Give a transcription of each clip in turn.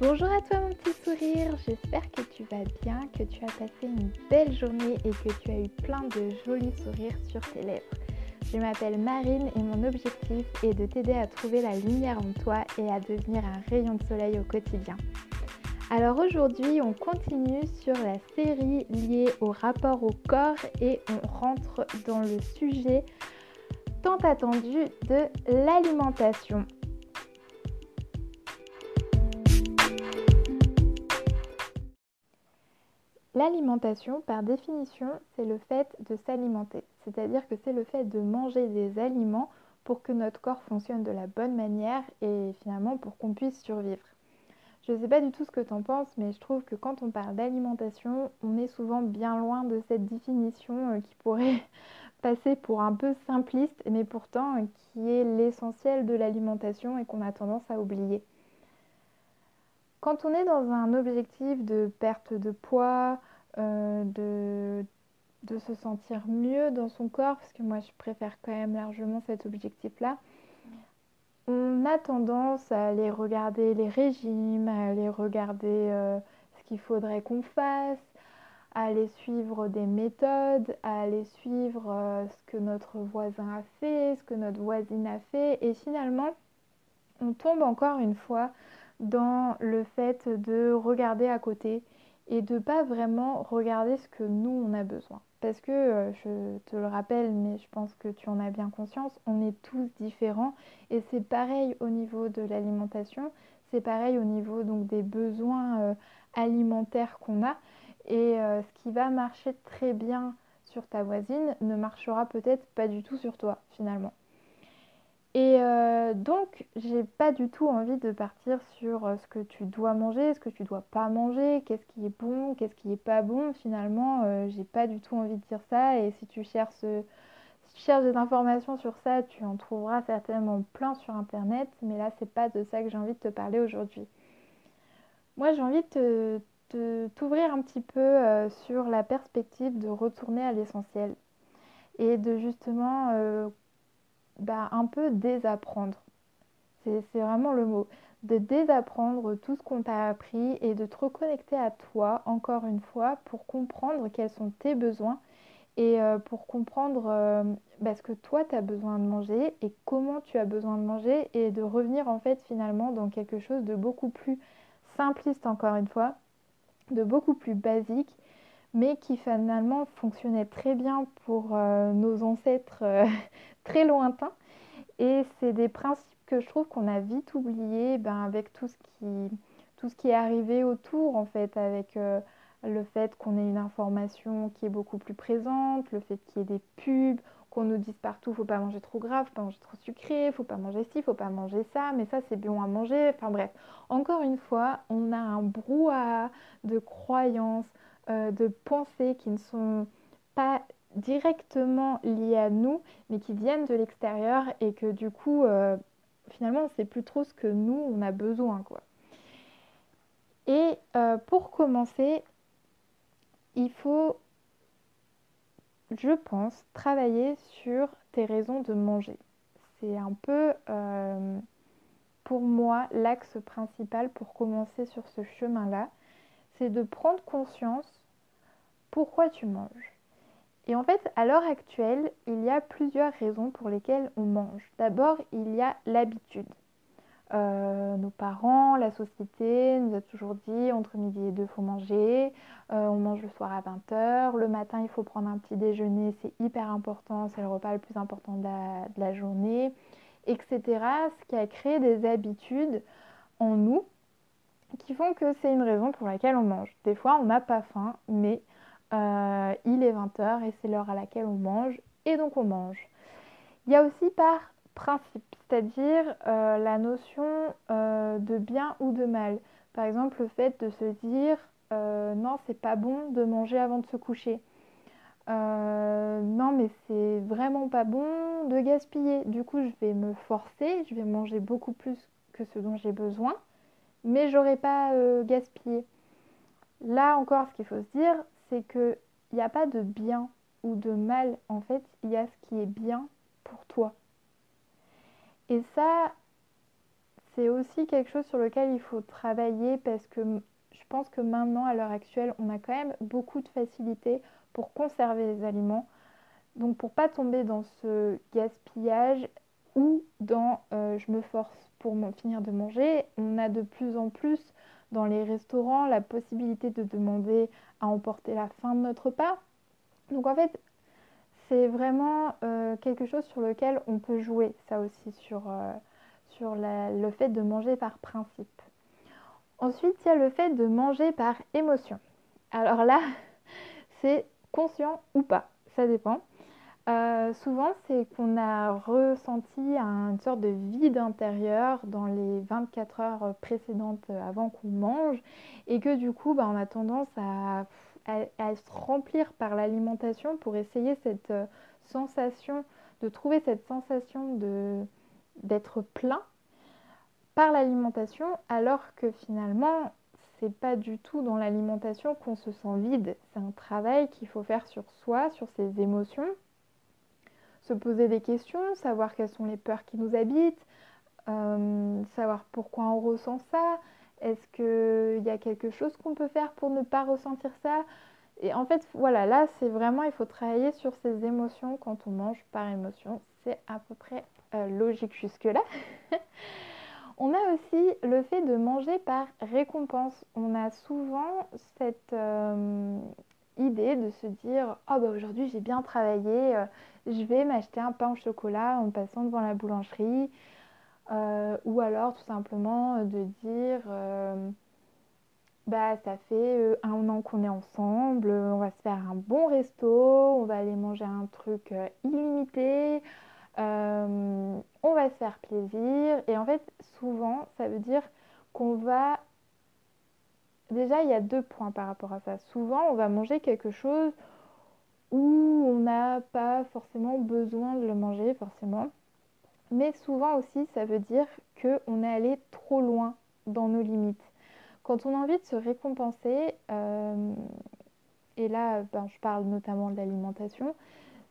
Bonjour à toi mon petit sourire, j'espère que tu vas bien, que tu as passé une belle journée et que tu as eu plein de jolis sourires sur tes lèvres. Je m'appelle Marine et mon objectif est de t'aider à trouver la lumière en toi et à devenir un rayon de soleil au quotidien. Alors aujourd'hui on continue sur la série liée au rapport au corps et on rentre dans le sujet tant attendu de l'alimentation. L'alimentation, par définition, c'est le fait de s'alimenter, c'est-à-dire que c'est le fait de manger des aliments pour que notre corps fonctionne de la bonne manière et finalement pour qu'on puisse survivre. Je ne sais pas du tout ce que tu en penses, mais je trouve que quand on parle d'alimentation, on est souvent bien loin de cette définition euh, qui pourrait passer pour un peu simpliste, mais pourtant euh, qui est l'essentiel de l'alimentation et qu'on a tendance à oublier. Quand on est dans un objectif de perte de poids, euh, de, se sentir mieux dans son corps, parce que moi je préfère quand même largement cet objectif-là, on a tendance à aller regarder les régimes, à aller regarder euh, ce qu'il faudrait qu'on fasse, à aller suivre des méthodes, à aller suivre euh, ce que notre voisin a fait, ce que notre voisine a fait, et finalement on tombe encore une fois dans le fait de regarder à côté et de pas vraiment regarder ce que nous on a besoin. Parce que euh, je te le rappelle, mais je pense que tu en as bien conscience, on est tous différents et c'est pareil au niveau de l'alimentation, c'est pareil au niveau donc des besoins euh, alimentaires qu'on a et euh, ce qui va marcher très bien sur ta voisine ne marchera peut-être pas du tout sur toi finalement. Et euh, donc, j'ai pas du tout envie de partir sur euh, ce que tu dois manger, ce que tu dois pas manger, qu'est-ce qui est bon, qu'est-ce qui est pas bon. Finalement, euh, j'ai pas du tout envie de dire ça. Et si tu cherches, cherches des informations sur ça, tu en trouveras certainement plein sur internet. Mais là, c'est pas de ça que j'ai envie de te parler aujourd'hui. Moi, j'ai envie de t'ouvrir un petit peu sur la perspective de retourner à l'essentiel et de justement bah, un peu désapprendre. C'est vraiment le mot. De désapprendre tout ce qu'on t'a appris et de te reconnecter à toi, encore une fois, pour comprendre quels sont tes besoins et euh, pour comprendre euh, bah, ce que toi tu as besoin de manger et comment tu as besoin de manger et de revenir en fait finalement dans quelque chose de beaucoup plus simpliste encore une fois, de beaucoup plus basique mais qui finalement fonctionnait très bien pour euh, nos ancêtres très lointain. Et c'est des principes que je trouve qu'on a vite oubliés ben, avec tout ce, qui, tout ce qui est arrivé autour, en fait, avec euh, le fait qu'on ait une information qui est beaucoup plus présente, le fait qu'il y ait des pubs, qu'on nous dise partout faut pas manger trop grave, faut pas manger trop sucré, faut pas manger ci, faut pas manger ça, mais ça c'est bon à manger. Enfin bref, encore une fois, on a un brouhaha de croyances, euh, de pensées qui ne sont pas directement liés à nous, mais qui viennent de l'extérieur et que du coup, euh, finalement, on sait plus trop ce que nous, on a besoin. Quoi. Et euh, pour commencer, il faut, je pense, travailler sur tes raisons de manger. C'est un peu, pour moi, l'axe principal pour commencer sur ce chemin-là. C'est de prendre conscience pourquoi tu manges. Et en fait, à l'heure actuelle, il y a plusieurs raisons pour lesquelles on mange. D'abord, il y a l'habitude. Euh, nos parents, la société nous a toujours dit entre midi et deux, faut manger. Euh, on mange le soir à 20h. Le matin, il faut prendre un petit déjeuner. C'est hyper important. C'est le repas le plus important de la, de la journée, etc. Ce qui a créé des habitudes en nous qui font que c'est une raison pour laquelle on mange. Des fois, on n'a pas faim, mais euh, il est 20h et c'est l'heure à laquelle on mange et donc on mange. Il y a aussi par principe, c'est-à-dire euh, la notion euh, de bien ou de mal. Par exemple, le fait de se dire non, c'est pas bon de manger avant de se coucher. non, mais c'est vraiment pas bon de gaspiller. Du coup, je vais me forcer, je vais manger beaucoup plus que ce dont j'ai besoin, mais j'aurai pas gaspillé. Là encore, ce qu'il faut se dire, c'est qu'il n'y a pas de bien ou de mal, en fait, il y a ce qui est bien pour toi. Et ça, c'est aussi quelque chose sur lequel il faut travailler parce que je pense que maintenant, à l'heure actuelle, on a quand même beaucoup de facilité pour conserver les aliments. Donc pour pas tomber dans ce gaspillage ou dans euh, je me force pour finir de manger, on a de plus en plus dans les restaurants la possibilité de demander à emporter la fin de notre repas. Donc en fait, c'est vraiment euh, quelque chose sur lequel on peut jouer, ça aussi, sur, euh, sur le fait de manger par principe. Ensuite, il y a le fait de manger par émotion. Alors là, c'est conscient ou pas, ça dépend. Euh, souvent, c'est qu'on a ressenti une sorte de vide intérieur dans les 24 heures précédentes avant qu'on mange et que du coup, bah, on a tendance à, se remplir par l'alimentation pour essayer cette euh, sensation, de trouver cette sensation d'être plein par l'alimentation alors que finalement, c'est pas du tout dans l'alimentation qu'on se sent vide. C'est un travail qu'il faut faire sur soi, sur ses émotions se poser des questions, savoir quelles sont les peurs qui nous habitent, euh, savoir pourquoi on ressent ça, est-ce qu'il y a quelque chose qu'on peut faire pour ne pas ressentir ça? Et en fait, voilà, là, c'est vraiment, il faut travailler sur ses émotions quand on mange par émotion. C'est à peu près euh, logique jusque-là. on a aussi le fait de manger par récompense. On a souvent cette euh, idée de se dire oh bah aujourd'hui j'ai bien travaillé, euh, je vais m'acheter un pain au chocolat en passant devant la boulangerie. Euh, ou alors tout simplement de dire bah ça fait un an qu'on est ensemble, on va se faire un bon resto, on va aller manger un truc illimité, on va se faire plaisir. Et en fait souvent ça veut dire qu'on va Déjà, il y a deux points par rapport à ça. Souvent, on va manger quelque chose où on n'a pas forcément besoin de le manger, forcément. Mais souvent aussi, ça veut dire qu'on est allé trop loin dans nos limites. Quand on a envie de se récompenser, euh, et là, ben, je parle notamment de l'alimentation,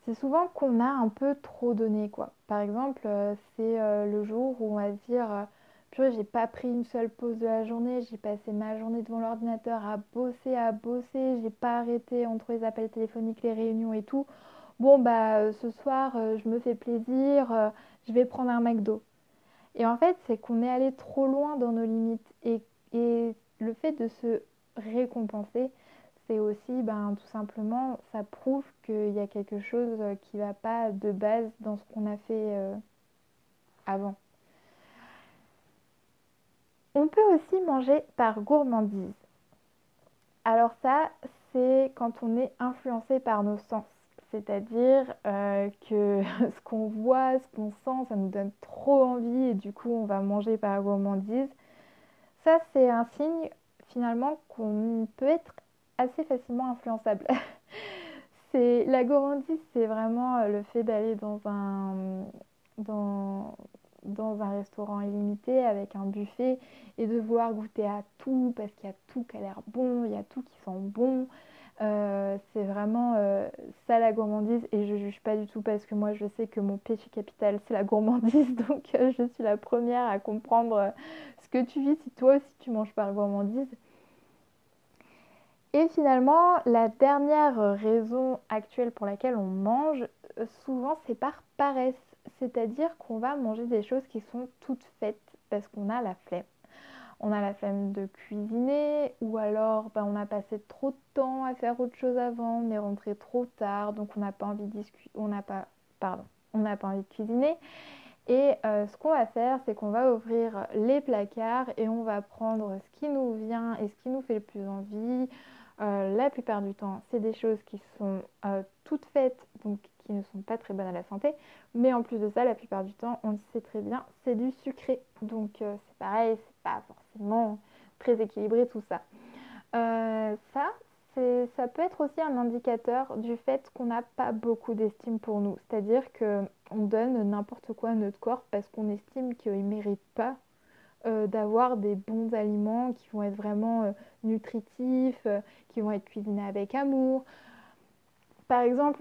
c'est souvent qu'on a un peu trop donné. Quoi. Par exemple, euh, c'est euh, le jour où on va se dire j'ai pas pris une seule pause de la journée, j'ai passé ma journée devant l'ordinateur à bosser, à bosser, j'ai pas arrêté entre les appels téléphoniques, les réunions et tout. Bon, bah euh, ce soir, euh, je me fais plaisir, euh, je vais prendre un McDo. Et en fait, c'est qu'on est allé trop loin dans nos limites. Et, le fait de se récompenser, c'est aussi ben, tout simplement, ça prouve qu'il y a quelque chose qui va pas de base dans ce qu'on a fait avant. On peut aussi manger par gourmandise. Alors ça, c'est quand on est influencé par nos sens. C'est-à-dire euh, que ce qu'on voit, ce qu'on sent, ça nous donne trop envie et du coup on va manger par gourmandise. Ça, c'est un signe finalement qu'on peut être assez facilement influençable. c'est la gourmandise, c'est vraiment euh, le fait d'aller dans un dans un restaurant illimité avec un buffet et de vouloir goûter à tout parce qu'il y a tout qui a l'air bon, il y a tout qui sent bon. Euh, c'est vraiment euh, ça la gourmandise et je juge pas du tout parce que moi je sais que mon péché capital c'est la gourmandise donc euh, je suis la première à comprendre ce que tu vis si toi aussi tu manges par gourmandise. Et finalement, la dernière raison actuelle pour laquelle on mange, souvent c'est par paresse c'est-à-dire qu'on va manger des choses qui sont toutes faites parce qu'on a la flemme. On a la flemme de cuisiner ou alors ben, on a passé trop de temps à faire autre chose avant, on est rentré trop tard, donc on n'a pas envie de on on n'a pas envie de cuisiner. Et euh, ce qu'on va faire, c'est qu'on va ouvrir les placards et on va prendre ce qui nous vient et ce qui nous fait le plus envie. Euh, la plupart du temps, c'est des choses qui sont euh, toutes faites, qui ne sont pas très bonnes à la santé. Mais en plus de ça, la plupart du temps, on le sait très bien, c'est du sucré. Donc euh, c'est pareil, c'est pas forcément très équilibré tout ça. ça, ça peut être aussi un indicateur du fait qu'on n'a pas beaucoup d'estime pour nous. C'est-à-dire qu'on donne n'importe quoi à notre corps parce qu'on estime qu'il ne mérite pas euh, d'avoir des bons aliments qui vont être vraiment euh, nutritifs, euh, qui vont être cuisinés avec amour. Par exemple,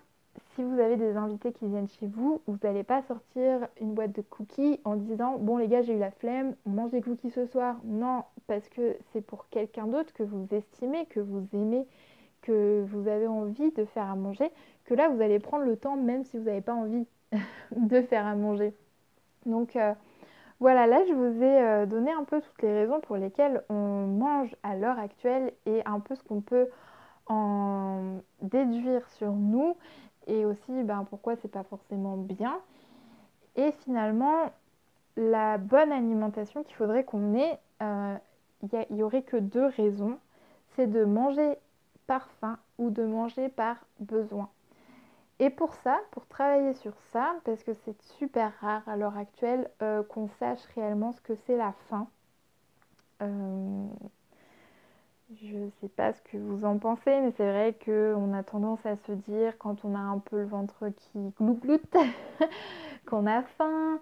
si vous avez des invités qui viennent chez vous, vous n'allez pas sortir une boîte de cookies en disant Bon, les gars, j'ai eu la flemme, on mange des cookies ce soir. Non, parce que c'est pour quelqu'un d'autre que vous estimez, que vous aimez, que vous avez envie de faire à manger, que là, vous allez prendre le temps, même si vous n'avez pas envie de faire à manger. Donc, euh, voilà, là, je vous ai euh, donné un peu toutes les raisons pour lesquelles on mange à l'heure actuelle et un peu ce qu'on peut en déduire sur nous et aussi ben, pourquoi c'est pas forcément bien. Et finalement, la bonne alimentation qu'il faudrait qu'on ait, euh, il n'y aurait que deux raisons. C'est de manger par faim ou de manger par besoin. Et pour ça, pour travailler sur ça, parce que c'est super rare à l'heure actuelle euh, qu'on sache réellement ce que c'est la faim. Euh, je ne sais pas ce que vous en pensez, mais c'est vrai qu'on a tendance à se dire quand on a un peu le ventre qui glougloute, qu'on a faim,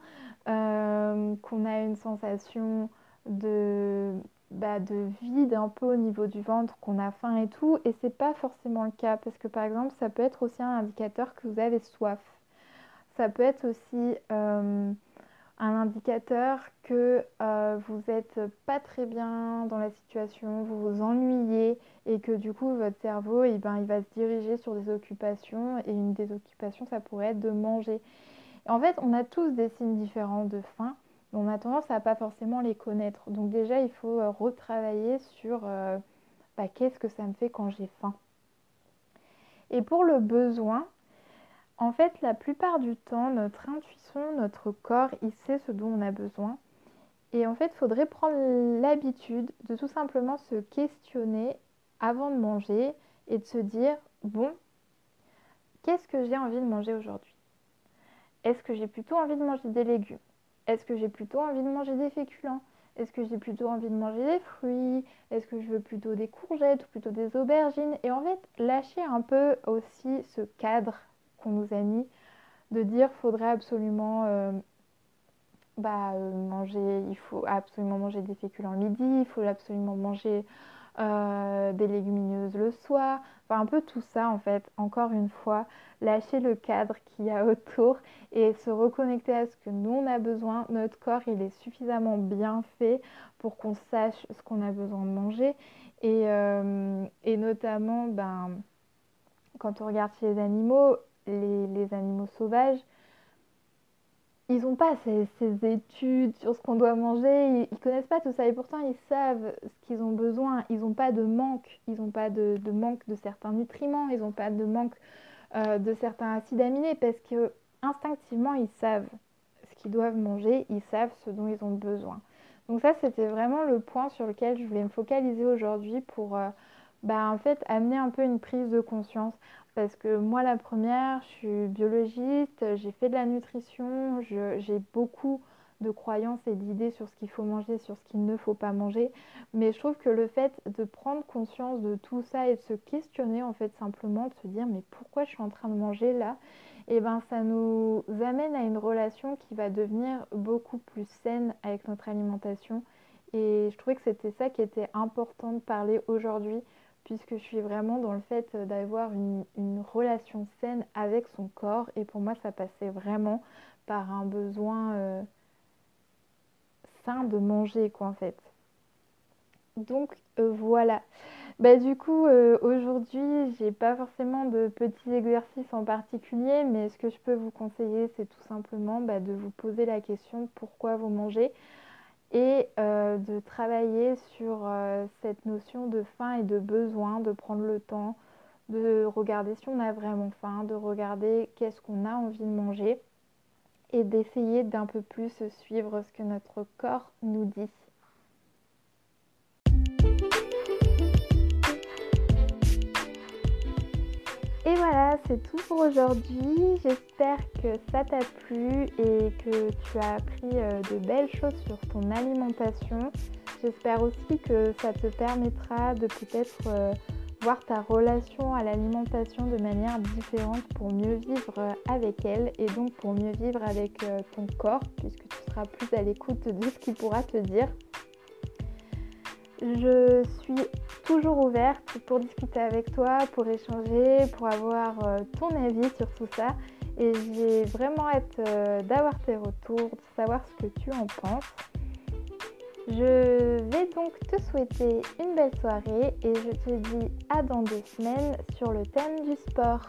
euh, qu'on a une sensation de, bah, de vide un peu au niveau du ventre, qu'on a faim et tout. Et c'est pas forcément le cas parce que par exemple, ça peut être aussi un indicateur que vous avez soif. Ça peut être aussi euh, un indicateur que euh, vous n'êtes pas très bien dans la situation, vous vous ennuyez et que du coup votre cerveau eh ben, il va se diriger sur des occupations et une des occupations ça pourrait être de manger. En fait on a tous des signes différents de faim mais on a tendance à pas forcément les connaître. Donc déjà il faut euh, retravailler sur euh, bah, qu'est-ce que ça me fait quand j'ai faim. Et pour le besoin, en fait, la plupart du temps, notre intuition, notre corps, il sait ce dont on a besoin. Et en fait, il faudrait prendre l'habitude de tout simplement se questionner avant de manger et de se dire, bon, qu'est-ce que j'ai envie de manger aujourd'hui? Est-ce que j'ai plutôt envie de manger des légumes? Est-ce que j'ai plutôt envie de manger des féculents? Est-ce que j'ai plutôt envie de manger des fruits? Est-ce que je veux plutôt des courgettes ou plutôt des aubergines? Et en fait, lâcher un peu aussi ce cadre qu'on nous a mis, de dire faudrait absolument euh, bah, euh, manger, il faut absolument manger des féculents le midi, il faut absolument manger euh, des légumineuses le soir, enfin un peu tout ça en fait, encore une fois, lâcher le cadre qu'il y a autour et se reconnecter à ce que nous on a besoin, notre corps il est suffisamment bien fait pour qu'on sache ce qu'on a besoin de manger. Et, et notamment ben, quand on regarde chez les animaux, les, animaux sauvages, ils n'ont pas ces, études sur ce qu'on doit manger, ils, ne connaissent pas tout ça et pourtant ils savent ce qu'ils ont besoin. Ils n'ont pas de manque, ils n'ont pas de, manque de certains nutriments, ils n'ont pas de manque euh, de certains acides aminés parce que instinctivement ils savent ce qu'ils doivent manger, ils savent ce dont ils ont besoin. Donc ça c'était vraiment le point sur lequel je voulais me focaliser aujourd'hui pour euh, bah, en fait amener un peu une prise de conscience. Parce que moi, la première, je suis biologiste, j'ai fait de la nutrition, j'ai beaucoup de croyances et d'idées sur ce qu'il faut manger, sur ce qu'il ne faut pas manger. Mais je trouve que le fait de prendre conscience de tout ça et de se questionner, en fait, simplement, de se dire mais pourquoi je suis en train de manger là? Et eh ben ça nous amène à une relation qui va devenir beaucoup plus saine avec notre alimentation. Et je trouvais que c'était ça qui était important de parler aujourd'hui puisque je suis vraiment dans le fait d'avoir une, relation saine avec son corps. Et pour moi, ça passait vraiment par un besoin euh, sain de manger, quoi, en fait. Donc euh, voilà. Bah, du coup, euh, aujourd'hui, j'ai pas forcément de petits exercices en particulier, mais ce que je peux vous conseiller, c'est tout simplement bah, de vous poser la question pourquoi vous mangez? Et euh, de travailler sur euh, cette notion de faim et de besoin, de prendre le temps de regarder si on a vraiment faim, de regarder qu'est-ce qu'on a envie de manger et d'essayer d'un peu plus suivre ce que notre corps nous dit. Et voilà, c'est tout pour aujourd'hui. J'espère que ça t'a plu et que tu as appris euh, de belles choses sur ton alimentation. J'espère aussi que ça te permettra de peut-être euh, voir ta relation à l'alimentation de manière différente pour mieux vivre euh, avec elle et donc pour mieux vivre avec ton corps puisque tu seras plus à l'écoute de ce qu'il pourra te dire. Je suis toujours ouverte pour discuter avec toi, pour échanger, pour avoir euh, ton avis sur tout ça. Et j'ai vraiment hâte euh, d'avoir tes retours, de savoir ce que tu en penses. Je vais donc te souhaiter une belle soirée et je te dis à dans deux semaines sur le thème du sport.